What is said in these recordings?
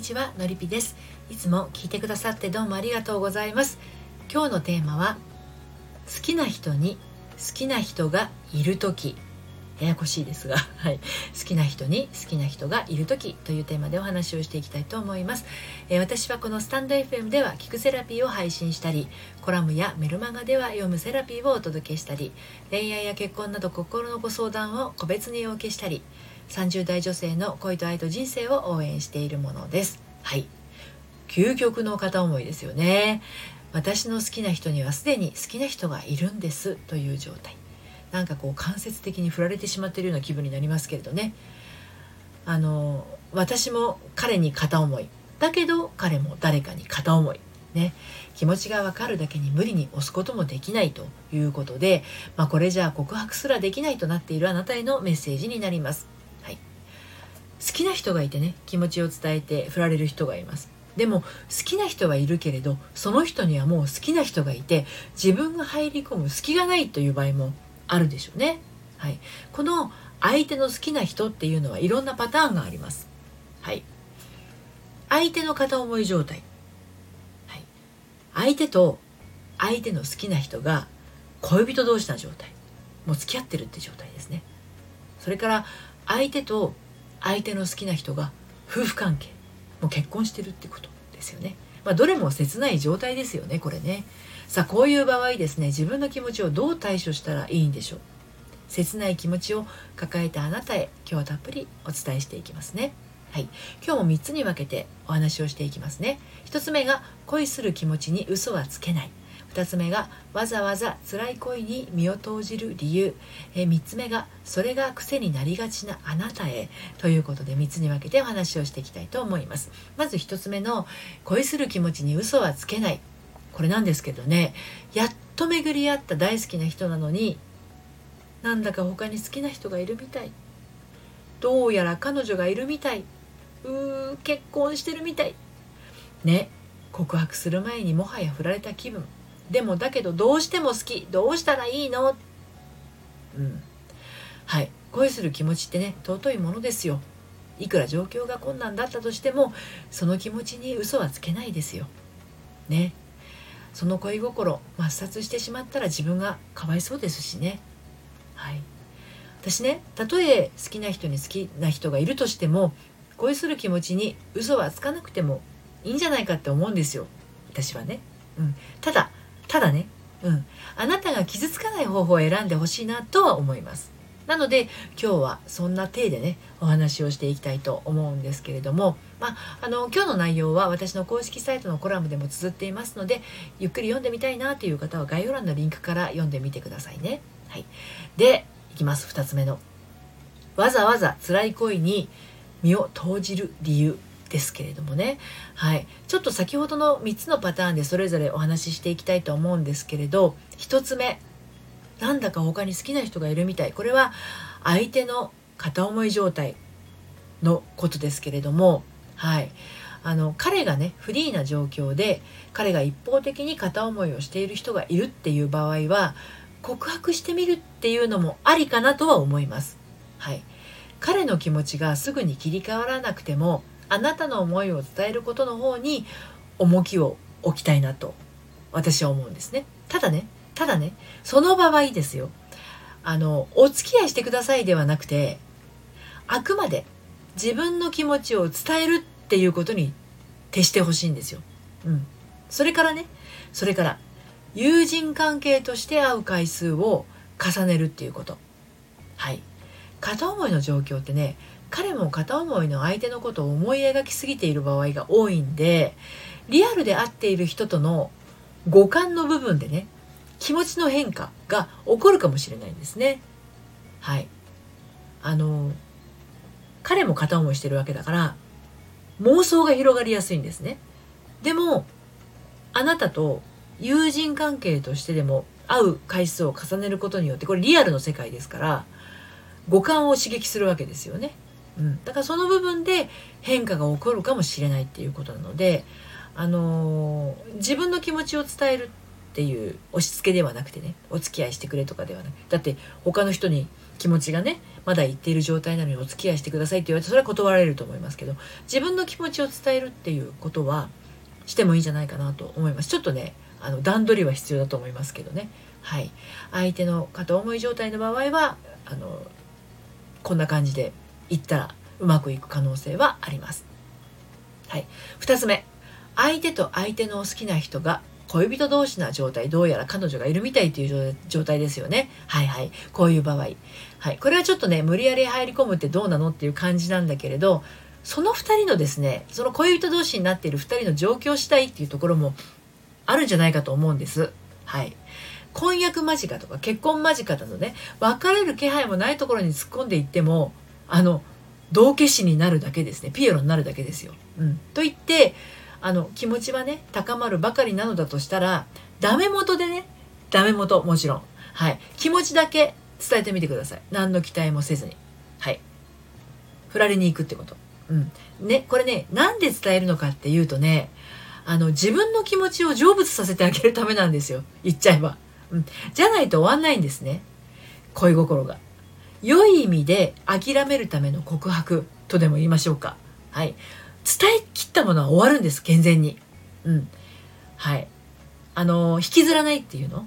にちはのりぴです。いつも聞いてくださってどうもありがとうございます。今日のテーマは好きな人に好きな人がいる時。ややこしいですが、はい、好きな人に好きな人がいる時というテーマでお話をしていきたいと思います、えー、私はこのスタンド FM では聞くセラピーを配信したりコラムやメルマガでは読むセラピーをお届けしたり恋愛や結婚など心のご相談を個別にお受けしたり30代女性の恋と愛と人生を応援しているものです。はい。究極の片思いですよね。私の好きな人にはすでに好きな人がいるんです。という状態。なんかこう間接的に振られてしまっているような気分になりますけれどね。あの私も彼に片思い。だけど彼も誰かに片思い。ね。気持ちがわかるだけに無理に押すこともできないということで、まあ、これじゃあ告白すらできないとなっているあなたへのメッセージになります。好きな人がいてね気持ちを伝えて振られる人がいます。でも好きな人はいるけれどその人にはもう好きな人がいて自分が入り込む隙がないという場合もあるでしょうね、はい、この相手の好きな人っていうのはいろんなパターンがあります、はい、相手の片思い状態、はい、相手と相手の好きな人が恋人同士な状態。もう付き合ってるって状態ですね。それから相手と相手の好きな人が夫婦関係もう結婚してるってことですよね。まあ、どれも切ない状態ですよねこれね。さあこういう場合ですね自分の気持ちをどう対処したらいいんでしょう。切ない気持ちを抱えたあなたへ今日はたっぷりお伝えしていきますね。はい、今日も3つに分けてお話をしていきますね。1つ目が恋する気持ちに嘘はつけない。2つ目がわざわざ辛い恋に身を投じる理由、え3つ目がそれが癖になりがちなあなたへ。ということで3つに分けてお話をしていきたいと思います。まず1つ目の恋する気持ちに嘘はつけない。これなんですけどねやっと巡り合った大好きな人なのになんだか他に好きな人がいるみたい。どうやら彼女がいるみたい。うー結婚してるみたい。ね告白する前にもはや振られた気分。でもだけどどうしても好き。どうしたらいいの？うん。はい。恋する気持ちってね尊いものですよ。いくら状況が困難だったとしてもその気持ちに嘘はつけないですよ。ね。その恋心抹殺してしまったら自分がかわいそうですしね。はい。私ねたとえ好きな人に好きな人がいるとしても恋する気持ちに嘘はつかなくてもいいんじゃないかって思うんですよ。私はね、うん、ただただね、うん、あなたが傷つかない方法を選んでほしいなとは思います。なので今日はそんな体でねお話をしていきたいと思うんですけれども、まあ、あの今日の内容は私の公式サイトのコラムでも綴っていますのでゆっくり読んでみたいなという方は概要欄のリンクから読んでみてくださいね。はい、でいきます。2つ目の。わざわざ辛い恋に身を投じる理由。ですけれどもね、はい、ちょっと先ほどの3つのパターンでそれぞれお話ししていきたいと思うんですけれど1つ目。なんだか他に好きな人がいるみたい。これは相手の片思い状態のことですけれども、はい、あの彼がねフリーな状況で彼が一方的に片思いをしている人がいるっていう場合は告白してみるっていうのもありかなとは思います。はい、彼の気持ちがすぐに切り替わらなくてもあなたの思いを伝えることの方に重きを置きたいなと私は思うんですね。ただね、ただね、その場合ですよ。あの、お付き合いしてくださいではなくて、あくまで自分の気持ちを伝えるっていうことに徹してほしいんですよ。うん。それからね、それから、友人関係として会う回数を重ねるっていうこと。はい。片思いの状況ってね、彼も片思いの相手のことを思い描きすぎている場合が多いんでリアルで会っている人との五感の部分でね気持ちの変化が起こるかもしれないんですね。はいあの彼も片思いしてるわけだから妄想が広がりやすいんですね。でもあなたと友人関係としてでも会う回数を重ねることによってこれリアルの世界ですから五感を刺激するわけですよね。うん、だからその部分で変化が起こるかもしれないっていうことなので、あのー、自分の気持ちを伝えるっていう押し付けではなくてねお付き合いしてくれとかではなくだって他の人に気持ちがねまだ言っている状態なのにお付き合いしてくださいって言われてそれは断られると思いますけど自分の気持ちを伝えるっていうことはしてもいいんじゃないかなと思います。ちょっとねあの段取りは必要だと思いますけどね。はい。相手の片思い状態の場合はあのこんな感じで言ったらうまくいく可能性はあります。はい。2つ目。相手と相手の好きな人が恋人同士な状態どうやら彼女がいるみたいという状態ですよね。はいはい。こういう場合。はい。これはちょっとね無理やり入り込むってどうなのっていう感じなんだけれどその2人のですねその恋人同士になっている2人の状況次第っていうところもあるんじゃないかと思うんです。はい。婚約間近とか結婚間近だとね別れる気配もないところに突っ込んでいってもあの道化師になるだけですね。ピエロになるだけですよ。うん、と言ってあの気持ちはね高まるばかりなのだとしたらダメ元でねダメ元もちろん。はい。気持ちだけ伝えてみてください。何の期待もせずに。はい。振られに行くってこと。うん。ねこれねなんで伝えるのかっていうとねあの自分の気持ちを成仏させてあげるためなんですよ。言っちゃえば、うん、じゃないと終わんないんですね。恋心が。良い意味で諦めるための告白とでも言いましょうか。はい。伝え切ったものは終わるんです健全に。うん。はい。あの引きずらないっていうの、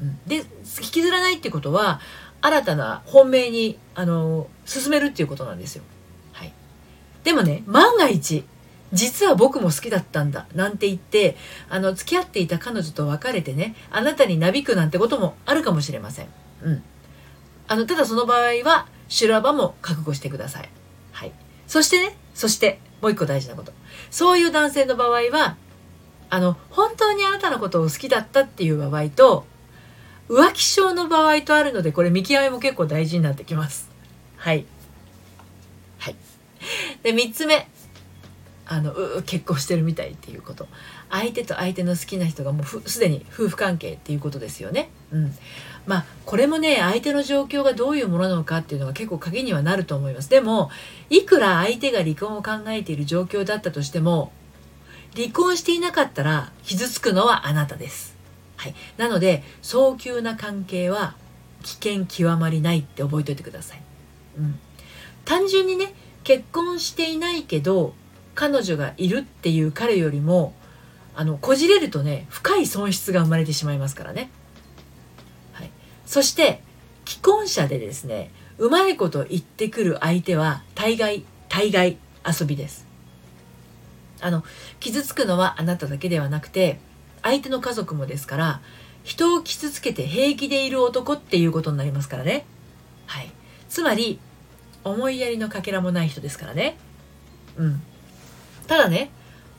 うん、で引きずらないってことは新たな本命にあの進めるっていうことなんですよ。はい。でもね万が一実は僕も好きだったんだなんて言ってあの付き合っていた彼女と別れてねあなたになびくなんてこともあるかもしれません。うん。あのただその場合は修羅場も覚悟してくださいはいそしてねそしてもう一個大事なこと。そういう男性の場合は、あの、本当にあなたのことを好きだったっていう場合と、浮気症の場合とあるので、これ見極めも結構大事になってきます。はい。はい。で、三つ目。あの、結婚してるみたいっていうこと。相手と相手の好きな人がもうすでに夫婦関係っていうことですよね。うん。まあこれもね相手の状況がどういうものなのかっていうのが結構鍵にはなると思います。でもいくら相手が離婚を考えている状況だったとしても離婚していなかったら傷つくのはあなたです、はい、なので早急な関係は危険極まりないって覚えておいてください、うん、単純にね結婚していないけど彼女がいるっていう彼よりもあのこじれるとね深い損失が生まれてしまいますからね。そして既婚者でですねうまいこと言ってくる相手は大概大概遊びです。あの傷つくのはあなただけではなくて相手の家族もですから人を傷つけて平気でいる男っていうことになりますからね。はい。つまり思いやりのかけらもない人ですからね。うん。ただね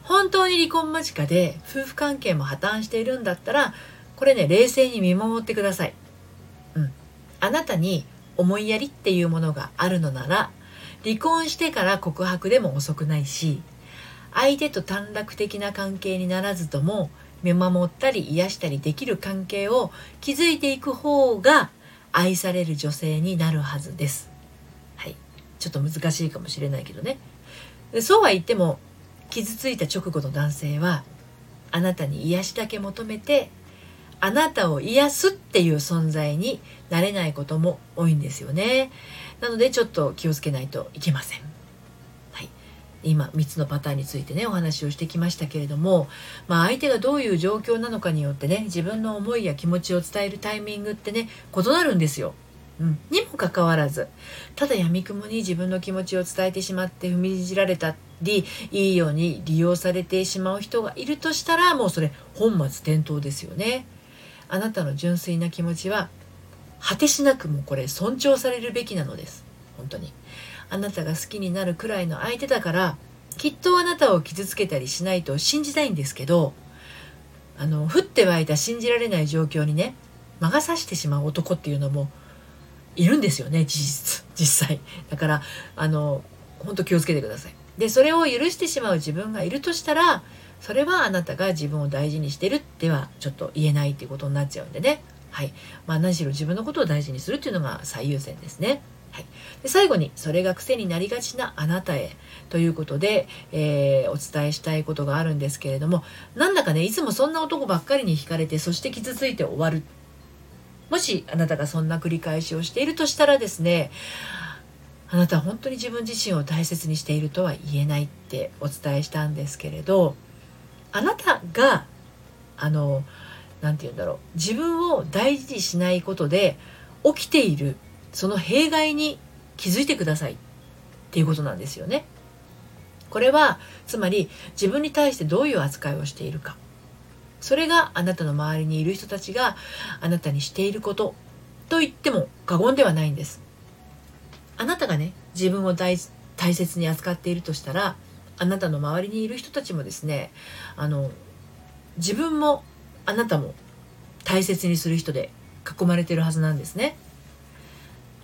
本当に離婚間近で夫婦関係も破綻しているんだったらこれね冷静に見守ってください。あなたに思いやりっていうものがあるのなら離婚してから告白でも遅くないし相手と短絡的な関係にならずとも見守ったり癒したりできる関係を築いていく方が愛される女性になるはずです。はい。ちょっと難しいかもしれないけどね。そうは言っても傷ついた直後の男性はあなたに癒しだけ求めてあなたを癒すっていう存在になれないことも多いんですよね。なのでちょっと気をつけないといけません。はい。今3つのパターンについてねお話をしてきましたけれども、まあ、相手がどういう状況なのかによってね自分の思いや気持ちを伝えるタイミングってね異なるんですよ。うん、にもかかわらずただやみくもに自分の気持ちを伝えてしまって踏みにじられたりいいように利用されてしまう人がいるとしたらもうそれ本末転倒ですよね。あなたの純粋な気持ちは果てしなくもこれ尊重されるべきなのです。本当に。あなたが好きになるくらいの相手だからきっとあなたを傷つけたりしないと信じたいんですけどあの降って湧いた信じられない状況にね魔が差してしまう男っていうのもいるんですよね事実実際。だからあの本当気をつけてください。でそれを許してしまう自分がいるとしたらそれはあなたが自分を大事にしてるってはちょっと言えないっていうことになっちゃうんでね。はい。まあ何しろ自分のことを大事にするっていうのが最優先ですね。はい、で最後にそれが癖になりがちなあなたへということで、えー、お伝えしたいことがあるんですけれどもなんだかねいつもそんな男ばっかりに惹かれてそして傷ついて終わるもしあなたがそんな繰り返しをしているとしたらですねあなたは本当に自分自身を大切にしているとは言えないってお伝えしたんですけれどあなたがあの何て言うんだろう自分を大事にしないことで起きているその弊害に気づいてくださいっていうことなんですよね。これはつまり自分に対してどういう扱いをしているかそれがあなたの周りにいる人たちがあなたにしていることと言っても過言ではないんです。あなたがね自分を大大切に扱っているとしたらあなたの周りにいる人たちもですねあの自分もあなたも大切にする人で囲まれてるはずなんですね。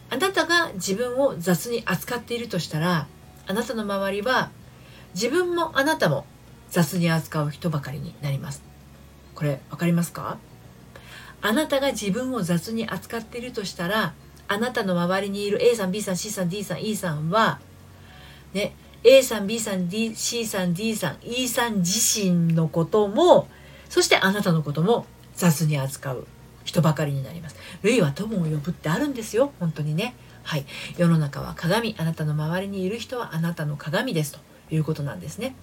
あなたが自分を雑に扱っているとしたらあなたの周りは自分もあなたも雑に扱う人ばかりになります。これ分かりますか？あなたが自分を雑に扱っているとしたらあなたの周りにいる A さん B さん C さん D さん E さんはね A さん B さん D C さん D さん E さん自身のこともそしてあなたのことも雑に扱う人ばかりになります。類は友を呼ぶってあるんですよ。本当にね。はい、世の中は鏡。あなたの周りにいる人はあなたの鏡ですということなんですね。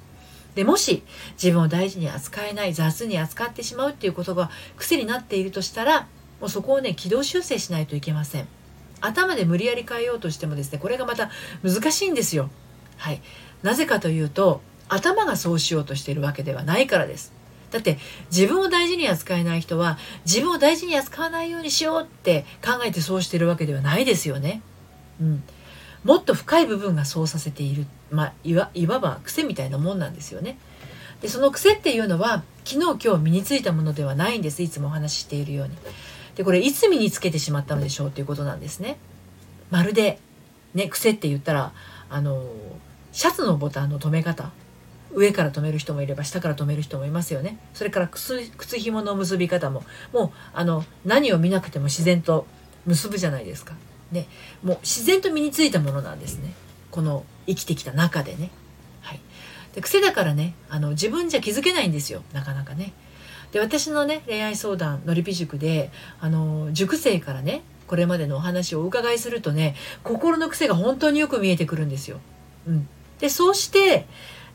でもし自分を大事に扱えない雑に扱ってしまうっていうことが癖になっているとしたらもうそこをね軌道修正しないといけません。頭で無理やり変えようとしてもですねこれがまた難しいんですよ。はい。なぜかというと頭がそうしようとしているわけではないからです。だって自分を大事に扱えない人は自分を大事に扱わないようにしようって考えてそうしてるわけではないですよねうんもっと深い部分がそうさせている、まあ、いわいわば癖みたいなもんなんですよね。でその癖っていうのは昨日今日身についたものではないんですいつもお話ししているように。でこれいつ身につけてしまったのでしょうということなんですね。まるでね癖って言ったらあのシャツのボタンの留め方上から留める人もいれば下から留める人もいますよね。それから靴靴紐の結び方も。もうあの何を見なくても自然と結ぶじゃないですか。ね、もう自然と身についたものなんですね。この生きてきた中でね。はい、で癖だからねあの自分じゃ気づけないんですよ。なかなかね。で私のね恋愛相談のりぴ塾であの塾生からねこれまでのお話をお伺いするとね心の癖が本当によく見えてくるんですよ。うん、でそうして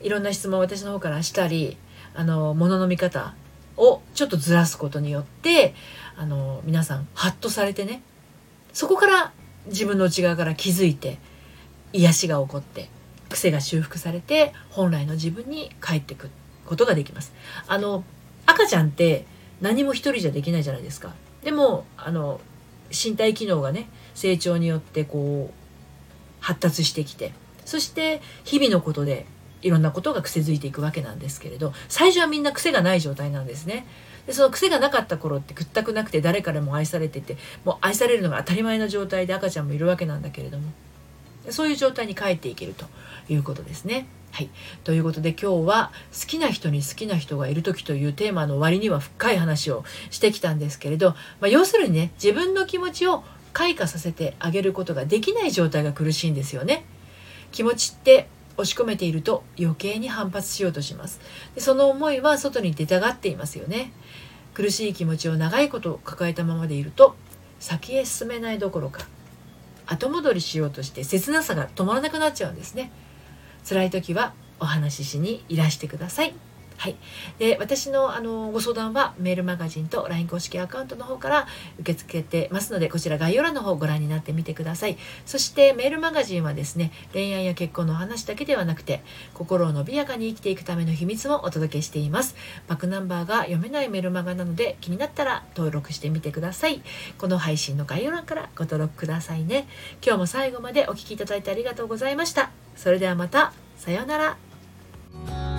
いろんな質問を私の方からしたりあの物の見方をちょっとずらすことによってあの皆さんハッとされてねそこから自分の内側から気づいて癒しが起こって癖が修復されて本来の自分に帰ってくことができます。あの赤ちゃんって何も一人じゃできないじゃないですか。でもあの身体機能がね成長によってこう発達してきてそして日々のことでいろんなことが癖づいていくわけなんですけれど最初はみんな癖がない状態なんですねでその癖がなかった頃ってくったくなくて誰からも愛されててもう愛されるのが当たり前の状態で赤ちゃんもいるわけなんだけれどもそういう状態に帰っていけるということですね。はい、ということで今日は「好きな人に好きな人がいる時」というテーマの割には深い話をしてきたんですけれど、まあ、要するにね自分の気持ちを開花させてあげることができない状態が苦しいんですよね。気持ちって押し込めていると余計に反発しようとします。でその思いは外に出たがっていますよね。苦しい気持ちを長いこと抱えたままでいると先へ進めないどころか後戻りしようとして切なさが止まらなくなっちゃうんですね。辛い時はお話ししにいらしてください。はい、で私のあのご相談はメールマガジンと LINE 公式アカウントの方から受け付けてますのでこちら概要欄の方をご覧になってみてください。そしてメールマガジンはですね恋愛や結婚の話だけではなくて心を伸びやかに生きていくための秘密もお届けしています。バックナンバーが読めないメルマガなので気になったら登録してみてください。この配信の概要欄からご登録くださいね。今日も最後までお聴きいただいてありがとうございました。それではまた。さようなら。